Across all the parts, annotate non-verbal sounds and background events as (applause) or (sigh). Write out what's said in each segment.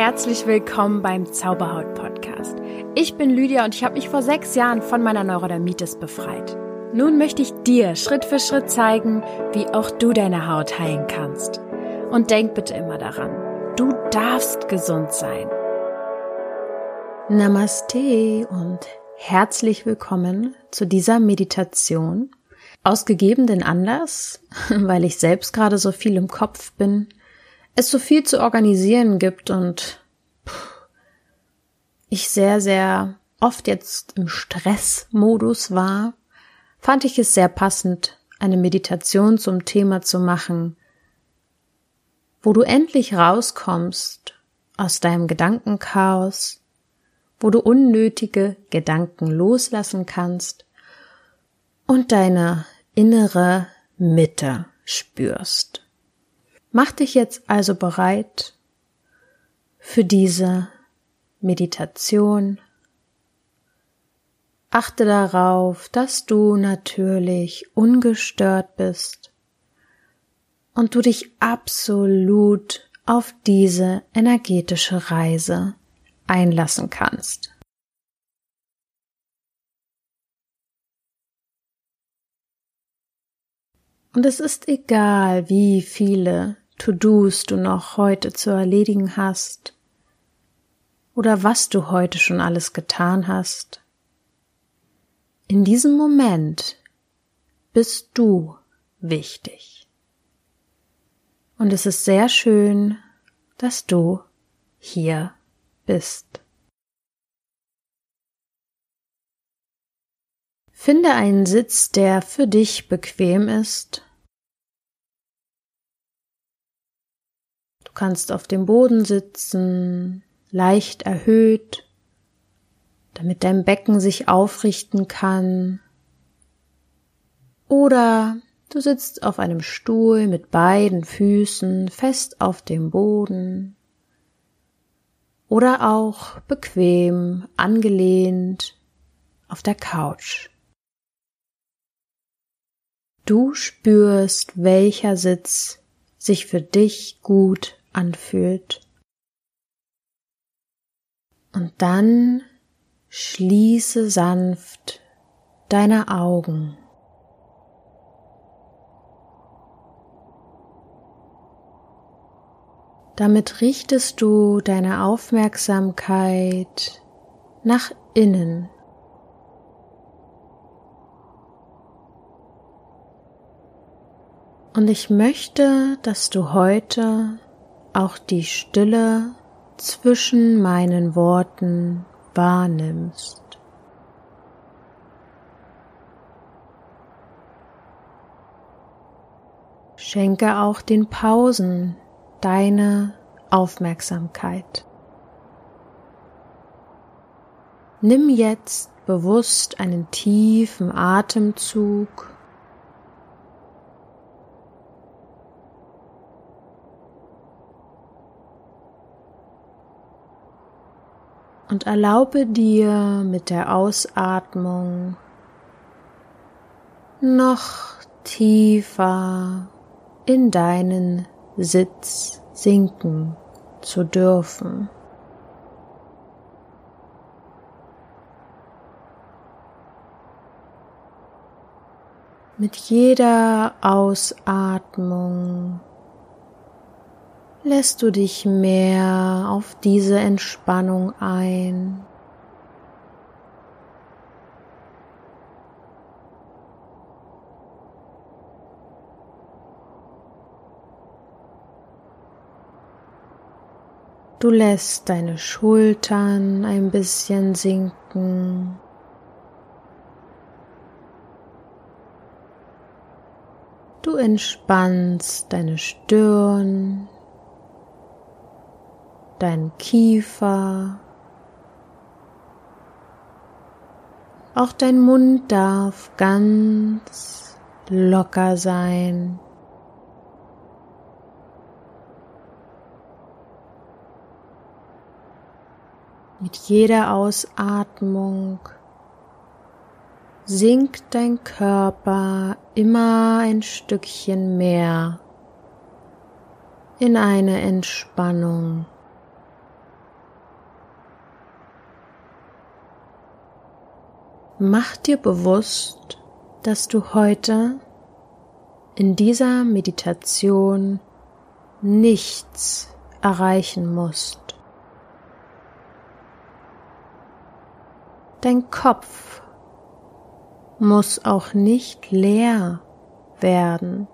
herzlich willkommen beim Zauberhaut Podcast. Ich bin Lydia und ich habe mich vor sechs Jahren von meiner Neurodermitis befreit. Nun möchte ich dir Schritt für Schritt zeigen, wie auch du deine Haut heilen kannst. Und denk bitte immer daran, du darfst gesund sein. Namaste und herzlich willkommen zu dieser Meditation. Aus gegebenen Anlass, (laughs) weil ich selbst gerade so viel im Kopf bin, es so viel zu organisieren gibt und ich sehr, sehr oft jetzt im Stressmodus war, fand ich es sehr passend, eine Meditation zum Thema zu machen, wo du endlich rauskommst aus deinem Gedankenchaos, wo du unnötige Gedanken loslassen kannst und deine innere Mitte spürst. Mach dich jetzt also bereit für diese Meditation. Achte darauf, dass du natürlich ungestört bist und du dich absolut auf diese energetische Reise einlassen kannst. Und es ist egal, wie viele To-Dos du noch heute zu erledigen hast oder was du heute schon alles getan hast. In diesem Moment bist du wichtig. Und es ist sehr schön, dass du hier bist. Finde einen Sitz, der für dich bequem ist Du kannst auf dem Boden sitzen, leicht erhöht, damit dein Becken sich aufrichten kann. Oder du sitzt auf einem Stuhl mit beiden Füßen fest auf dem Boden. Oder auch bequem angelehnt auf der Couch. Du spürst, welcher Sitz sich für dich gut anfühlt. Und dann schließe sanft deine Augen. Damit richtest du deine Aufmerksamkeit nach innen. Und ich möchte, dass du heute auch die Stille zwischen meinen Worten wahrnimmst. Schenke auch den Pausen deine Aufmerksamkeit. Nimm jetzt bewusst einen tiefen Atemzug und erlaube dir mit der Ausatmung noch tiefer in deinen Sitz sinken zu dürfen. Mit jeder Ausatmung lässt du dich mehr auf diese Entspannung ein. Du lässt deine Schultern ein bisschen sinken. Du entspannst deine Stirn, dein Kiefer. Auch dein Mund darf ganz locker sein. Mit jeder Ausatmung sinkt dein Körper immer ein Stückchen mehr in eine Entspannung. Mach dir bewusst, dass du heute in dieser Meditation nichts erreichen musst. Dein Kopf muss auch nicht leer werden,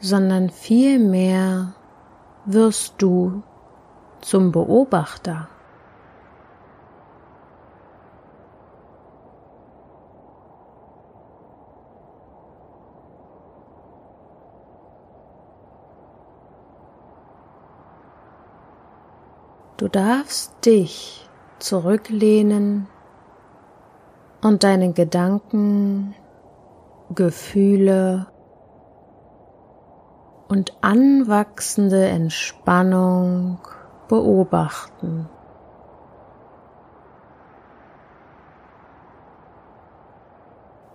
sondern vielmehr wirst du zum Beobachter. Du darfst dich zurücklehnen und deine Gedanken, Gefühle und anwachsende Entspannung beobachten.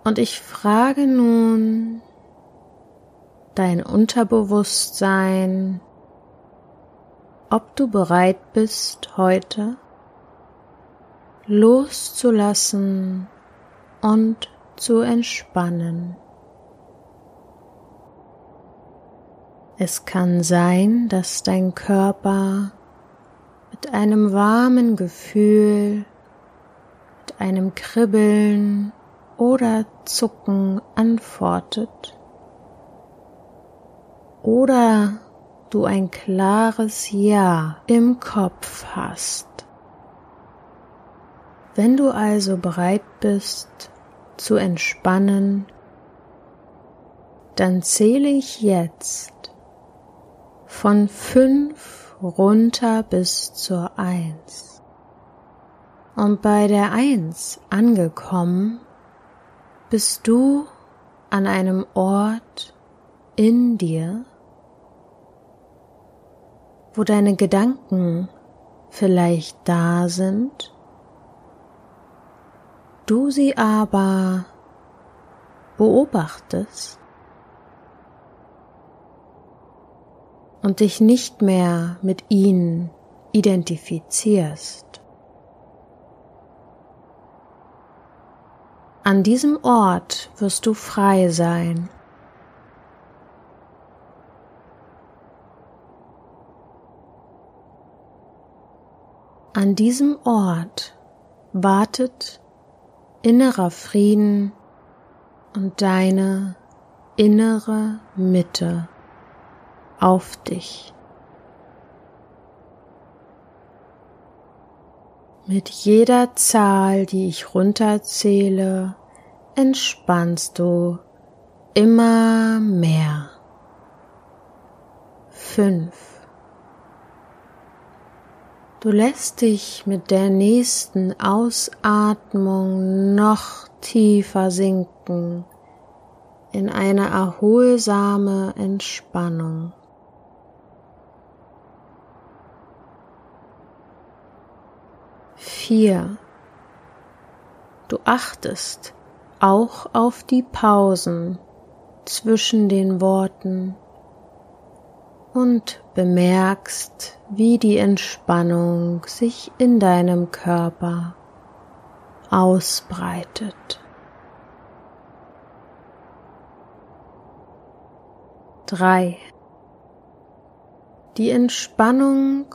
Und ich frage nun dein Unterbewusstsein, ob du bereit bist, heute loszulassen und zu entspannen. Es kann sein, dass dein Körper mit einem warmen Gefühl, mit einem Kribbeln oder Zucken antwortet. Oder du ein klares Ja im Kopf hast. Wenn du also bereit bist zu entspannen, dann zähle ich jetzt von fünf runter bis zur eins. Und bei der eins angekommen, bist du an einem Ort in dir, wo deine Gedanken vielleicht da sind, du sie aber beobachtest und dich nicht mehr mit ihnen identifizierst. An diesem Ort wirst du frei sein An diesem Ort wartet innerer Frieden und deine innere Mitte auf dich. Mit jeder Zahl, die ich runterzähle, entspannst du immer mehr. Fünf. Du lässt dich mit der nächsten Ausatmung noch tiefer sinken in eine erholsame Entspannung. Vier. Du achtest auch auf die Pausen zwischen den Worten und bemerkst, wie die Entspannung sich in deinem Körper ausbreitet. Drei. Die Entspannung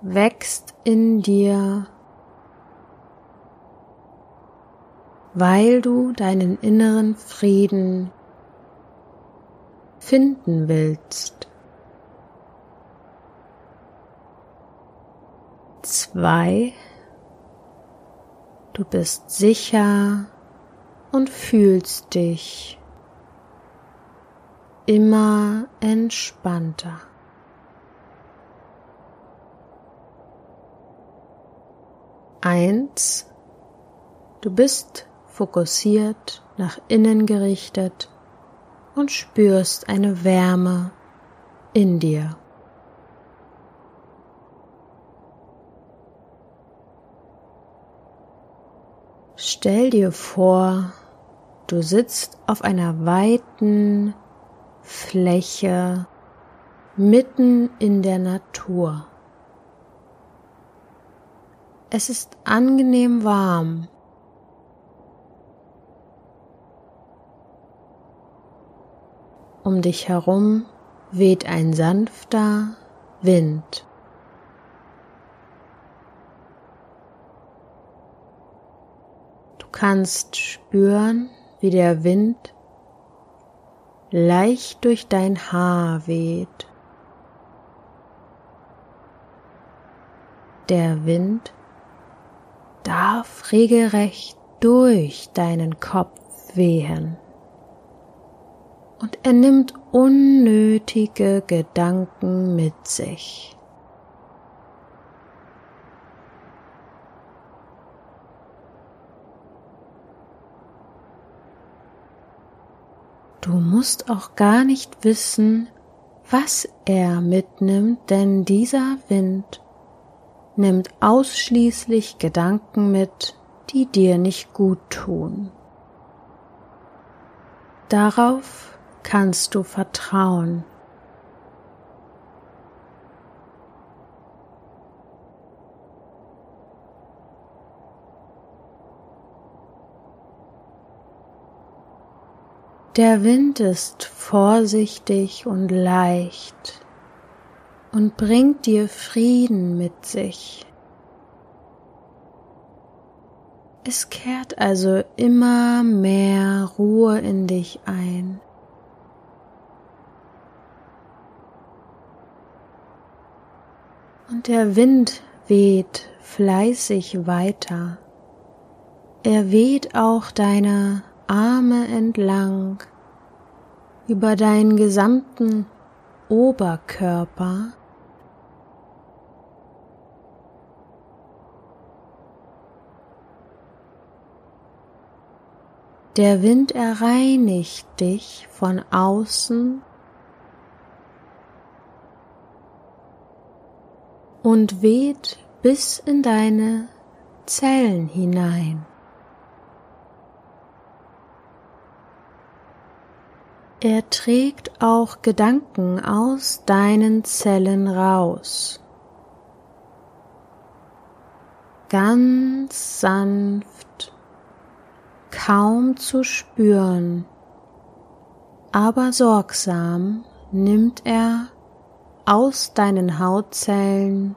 wächst in dir, weil du deinen inneren Frieden finden willst. Zwei. Du bist sicher und fühlst dich immer entspannter. Eins. Du bist fokussiert nach innen gerichtet und spürst eine Wärme in dir. Stell dir vor, du sitzt auf einer weiten Fläche mitten in der Natur. Es ist angenehm warm. Um dich herum weht ein sanfter Wind. Kannst spüren, wie der Wind leicht durch dein Haar weht. Der Wind darf regelrecht durch deinen Kopf wehen und er nimmt unnötige Gedanken mit sich. Du musst auch gar nicht wissen, was er mitnimmt, denn dieser Wind nimmt ausschließlich Gedanken mit, die dir nicht gut tun. Darauf kannst du vertrauen. Der Wind ist vorsichtig und leicht und bringt dir Frieden mit sich. Es kehrt also immer mehr Ruhe in dich ein. Und der Wind weht fleißig weiter. Er weht auch deine Arme entlang über deinen gesamten Oberkörper Der Wind erreinigt dich von außen und weht bis in deine Zellen hinein. Er trägt auch Gedanken aus deinen Zellen raus. Ganz sanft kaum zu spüren, aber sorgsam nimmt er aus deinen Hautzellen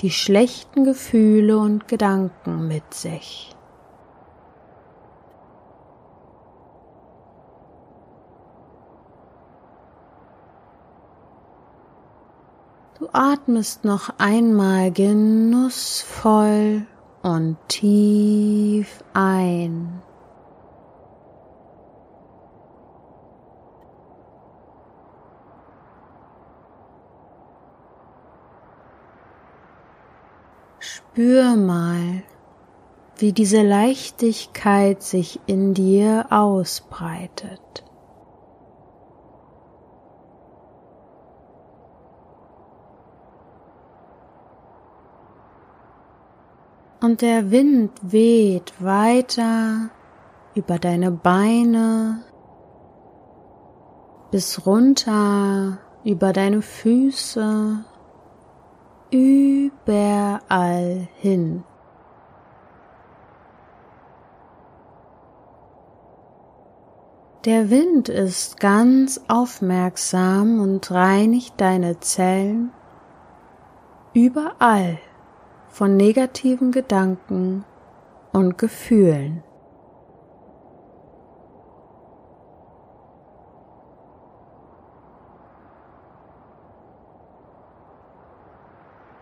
die schlechten Gefühle und Gedanken mit sich. Du atmest noch einmal genussvoll und tief ein. Spür mal, wie diese Leichtigkeit sich in dir ausbreitet. Und der Wind weht weiter über deine Beine bis runter über deine Füße, überall hin. Der Wind ist ganz aufmerksam und reinigt deine Zellen überall von negativen Gedanken und Gefühlen.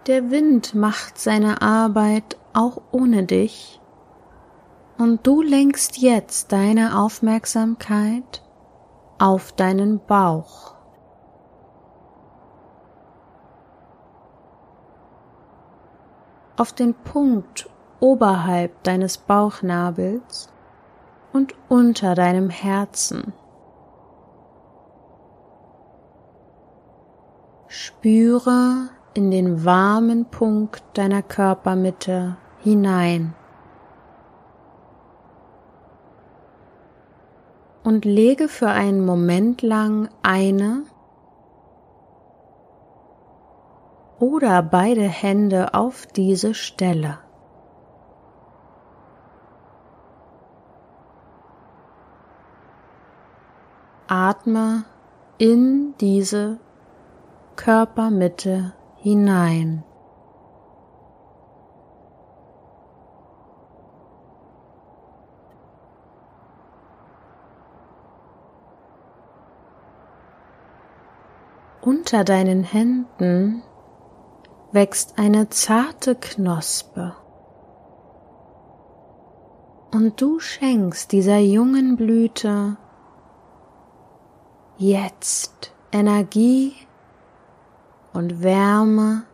Der Wind macht seine Arbeit auch ohne dich und du lenkst jetzt deine Aufmerksamkeit auf deinen Bauch. Auf den Punkt oberhalb deines Bauchnabels und unter deinem Herzen. Spüre in den warmen Punkt deiner Körpermitte hinein und lege für einen Moment lang eine oder beide Hände auf diese Stelle. atme in diese Körpermitte hinein. Unter deinen Händen wächst eine zarte Knospe. Und du schenkst dieser jungen Blüte jetzt Energie und Wärme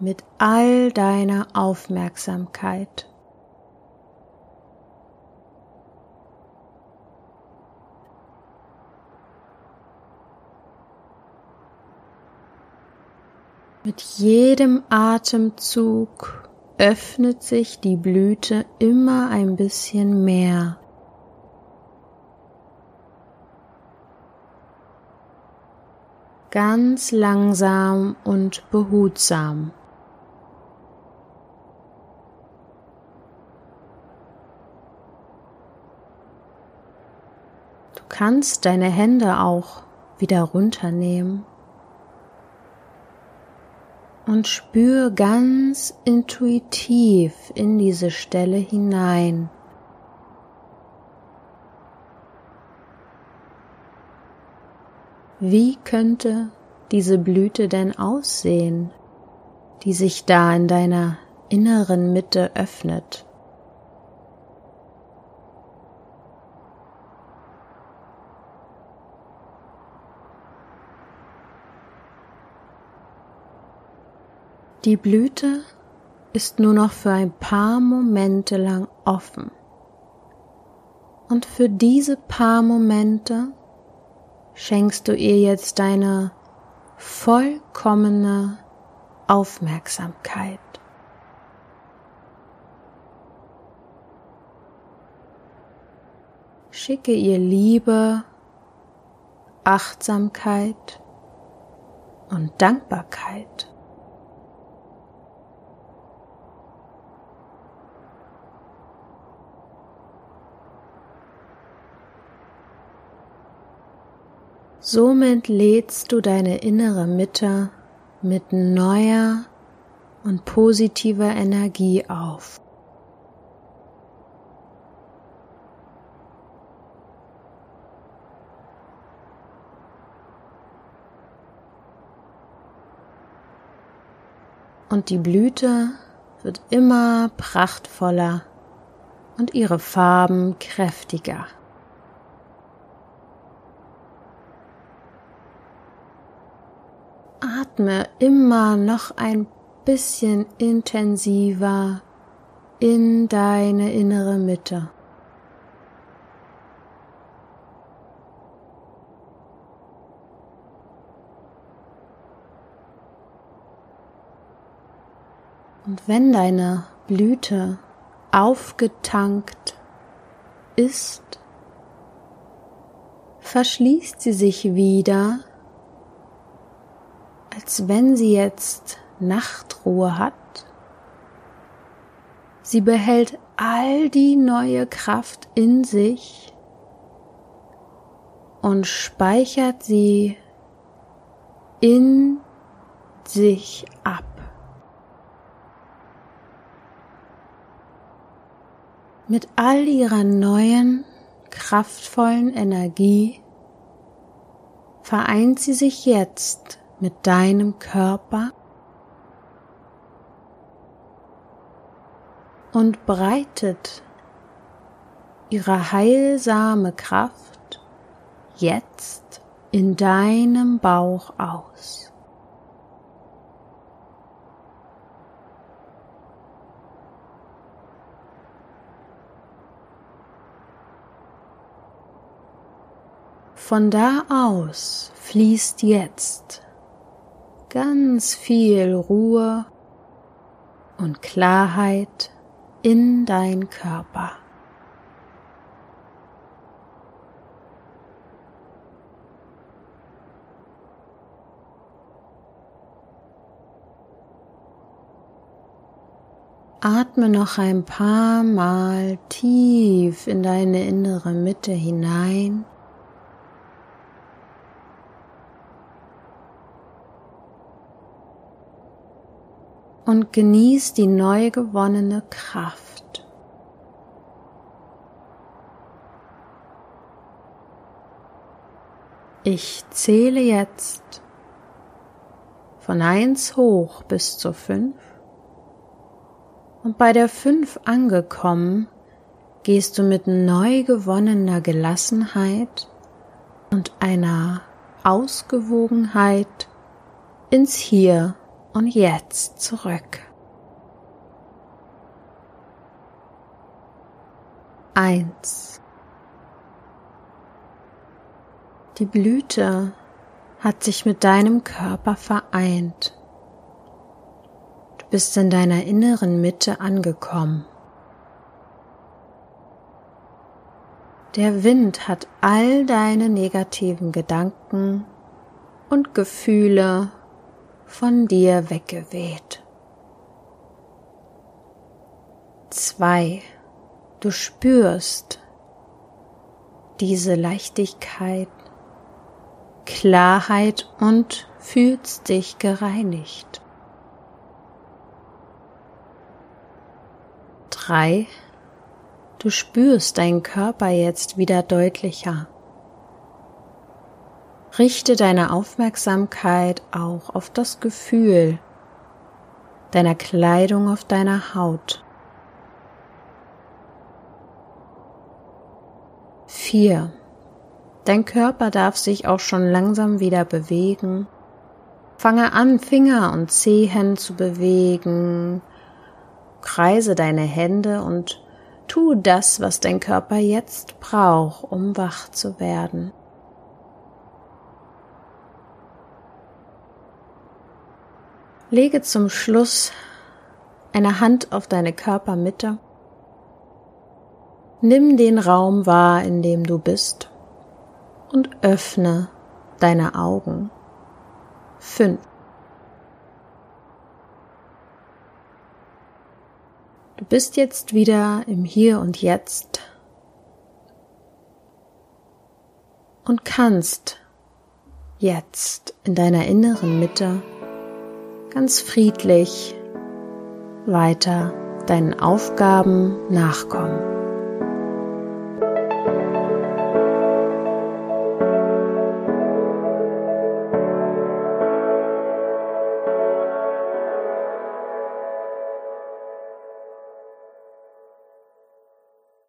mit all deiner Aufmerksamkeit. Mit jedem Atemzug öffnet sich die Blüte immer ein bisschen mehr. Ganz langsam und behutsam. Du kannst deine Hände auch wieder runternehmen und spür ganz intuitiv in diese Stelle hinein. Wie könnte diese Blüte denn aussehen, die sich da in deiner inneren Mitte öffnet? Die Blüte ist nur noch für ein paar Momente lang offen. Und für diese paar Momente schenkst du ihr jetzt deine vollkommene Aufmerksamkeit. Schicke ihr Liebe, Achtsamkeit und Dankbarkeit. Somit lädst du deine innere Mitte mit neuer und positiver Energie auf. Und die Blüte wird immer prachtvoller und ihre Farben kräftiger. Atme immer noch ein bisschen intensiver in deine innere Mitte. Und wenn deine Blüte aufgetankt ist, verschließt sie sich wieder als wenn sie jetzt Nachtruhe hat. Sie behält all die neue Kraft in sich und speichert sie in sich ab. Mit all ihrer neuen, kraftvollen Energie vereint sie sich jetzt mit deinem Körper und breitet ihre heilsame Kraft jetzt in deinem Bauch aus. Von da aus fließt jetzt ganz viel Ruhe und Klarheit in dein Körper. Atme noch ein paar Mal tief in deine innere Mitte hinein. Und genieß die neu gewonnene Kraft. Ich zähle jetzt von eins hoch bis zu fünf. Und bei der fünf angekommen, gehst du mit neu gewonnener Gelassenheit und einer Ausgewogenheit ins Hier und Jetzt zurück. Eins. Die Blüte hat sich mit deinem Körper vereint bist in deiner inneren Mitte angekommen. Der Wind hat all deine negativen Gedanken und Gefühle von dir weggeweht. 2. Du spürst diese Leichtigkeit, Klarheit und fühlst dich gereinigt. 3. Du spürst deinen Körper jetzt wieder deutlicher. Richte deine Aufmerksamkeit auch auf das Gefühl deiner Kleidung auf deiner Haut. 4. Dein Körper darf sich auch schon langsam wieder bewegen. Fange an, Finger und Zehen zu bewegen, Kreise deine Hände und tu das, was dein Körper jetzt braucht, um wach zu werden. Lege zum Schluss eine Hand auf deine Körpermitte. Nimm den Raum wahr, in dem du bist und öffne deine Augen. Fünf. Du bist jetzt wieder im Hier und Jetzt und kannst jetzt in deiner inneren Mitte ganz friedlich weiter deinen Aufgaben nachkommen.